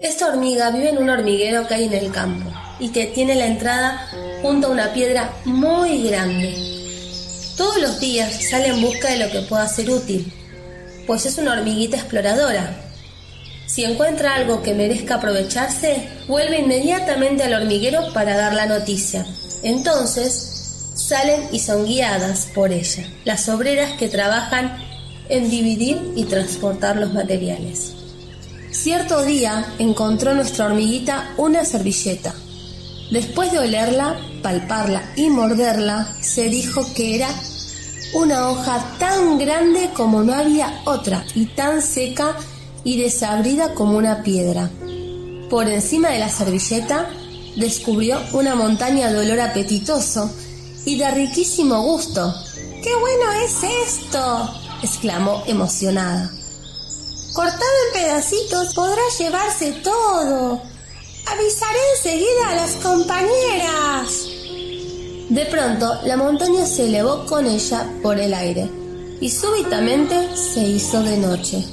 Esta hormiga vive en un hormiguero que hay en el campo y que tiene la entrada junto a una piedra muy grande. Todos los días sale en busca de lo que pueda ser útil, pues es una hormiguita exploradora. Si encuentra algo que merezca aprovecharse, vuelve inmediatamente al hormiguero para dar la noticia. Entonces, salen y son guiadas por ella, las obreras que trabajan en dividir y transportar los materiales. Cierto día encontró nuestra hormiguita una servilleta. Después de olerla, palparla y morderla, se dijo que era una hoja tan grande como no había otra y tan seca y desabrida como una piedra. Por encima de la servilleta descubrió una montaña de olor apetitoso y de riquísimo gusto. ¡Qué bueno es esto! exclamó emocionada. Cortado en pedacitos podrá llevarse todo. Avisaré enseguida a las compañeras. De pronto, la montaña se elevó con ella por el aire y súbitamente se hizo de noche.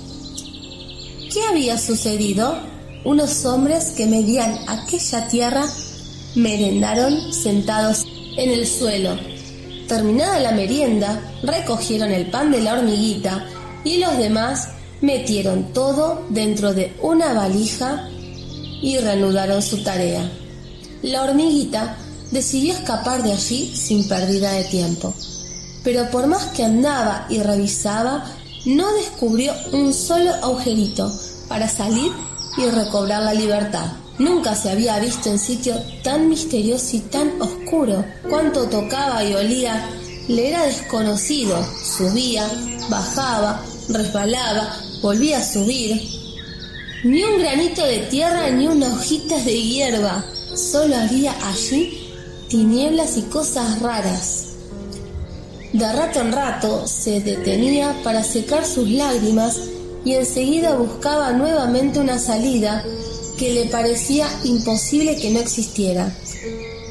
¿Qué había sucedido? Unos hombres que medían aquella tierra merendaron sentados en el suelo. Terminada la merienda, recogieron el pan de la hormiguita y los demás metieron todo dentro de una valija y reanudaron su tarea. La hormiguita decidió escapar de allí sin pérdida de tiempo, pero por más que andaba y revisaba, no descubrió un solo agujerito para salir y recobrar la libertad. Nunca se había visto en sitio tan misterioso y tan oscuro. Cuanto tocaba y olía le era desconocido. Subía, bajaba, resbalaba, volvía a subir. Ni un granito de tierra ni una hojita de hierba. Solo había allí tinieblas y cosas raras. De rato en rato se detenía para secar sus lágrimas y enseguida buscaba nuevamente una salida que le parecía imposible que no existiera.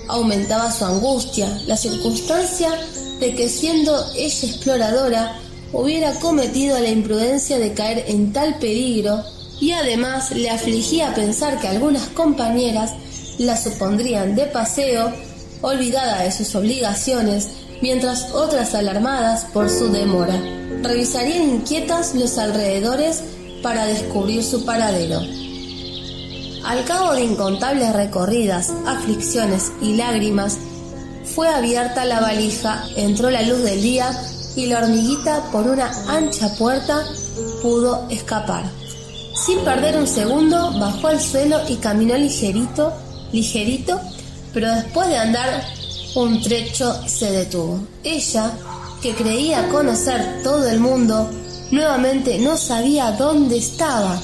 Aumentaba su angustia, la circunstancia de que siendo ella exploradora hubiera cometido la imprudencia de caer en tal peligro y además le afligía pensar que algunas compañeras la supondrían de paseo, olvidada de sus obligaciones, mientras otras alarmadas por su demora, revisarían inquietas los alrededores para descubrir su paradero. Al cabo de incontables recorridas, aflicciones y lágrimas, fue abierta la valija, entró la luz del día y la hormiguita por una ancha puerta pudo escapar. Sin perder un segundo, bajó al suelo y caminó ligerito, ligerito, pero después de andar un trecho se detuvo. Ella, que creía conocer todo el mundo, nuevamente no sabía dónde estaba.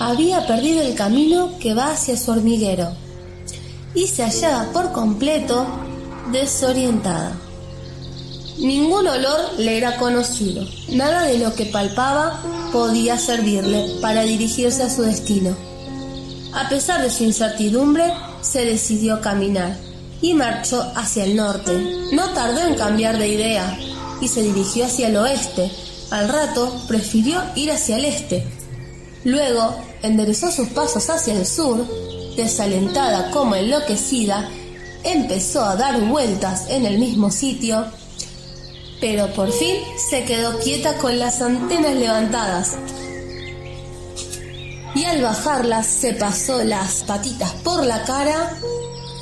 Había perdido el camino que va hacia su hormiguero y se hallaba por completo desorientada. Ningún olor le era conocido, nada de lo que palpaba podía servirle para dirigirse a su destino. A pesar de su incertidumbre, se decidió a caminar y marchó hacia el norte. No tardó en cambiar de idea y se dirigió hacia el oeste. Al rato prefirió ir hacia el este. Luego enderezó sus pasos hacia el sur, desalentada como enloquecida, empezó a dar vueltas en el mismo sitio pero por fin se quedó quieta con las antenas levantadas. Y al bajarlas se pasó las patitas por la cara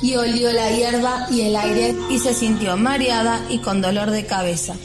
y olió la hierba y el aire y se sintió mareada y con dolor de cabeza.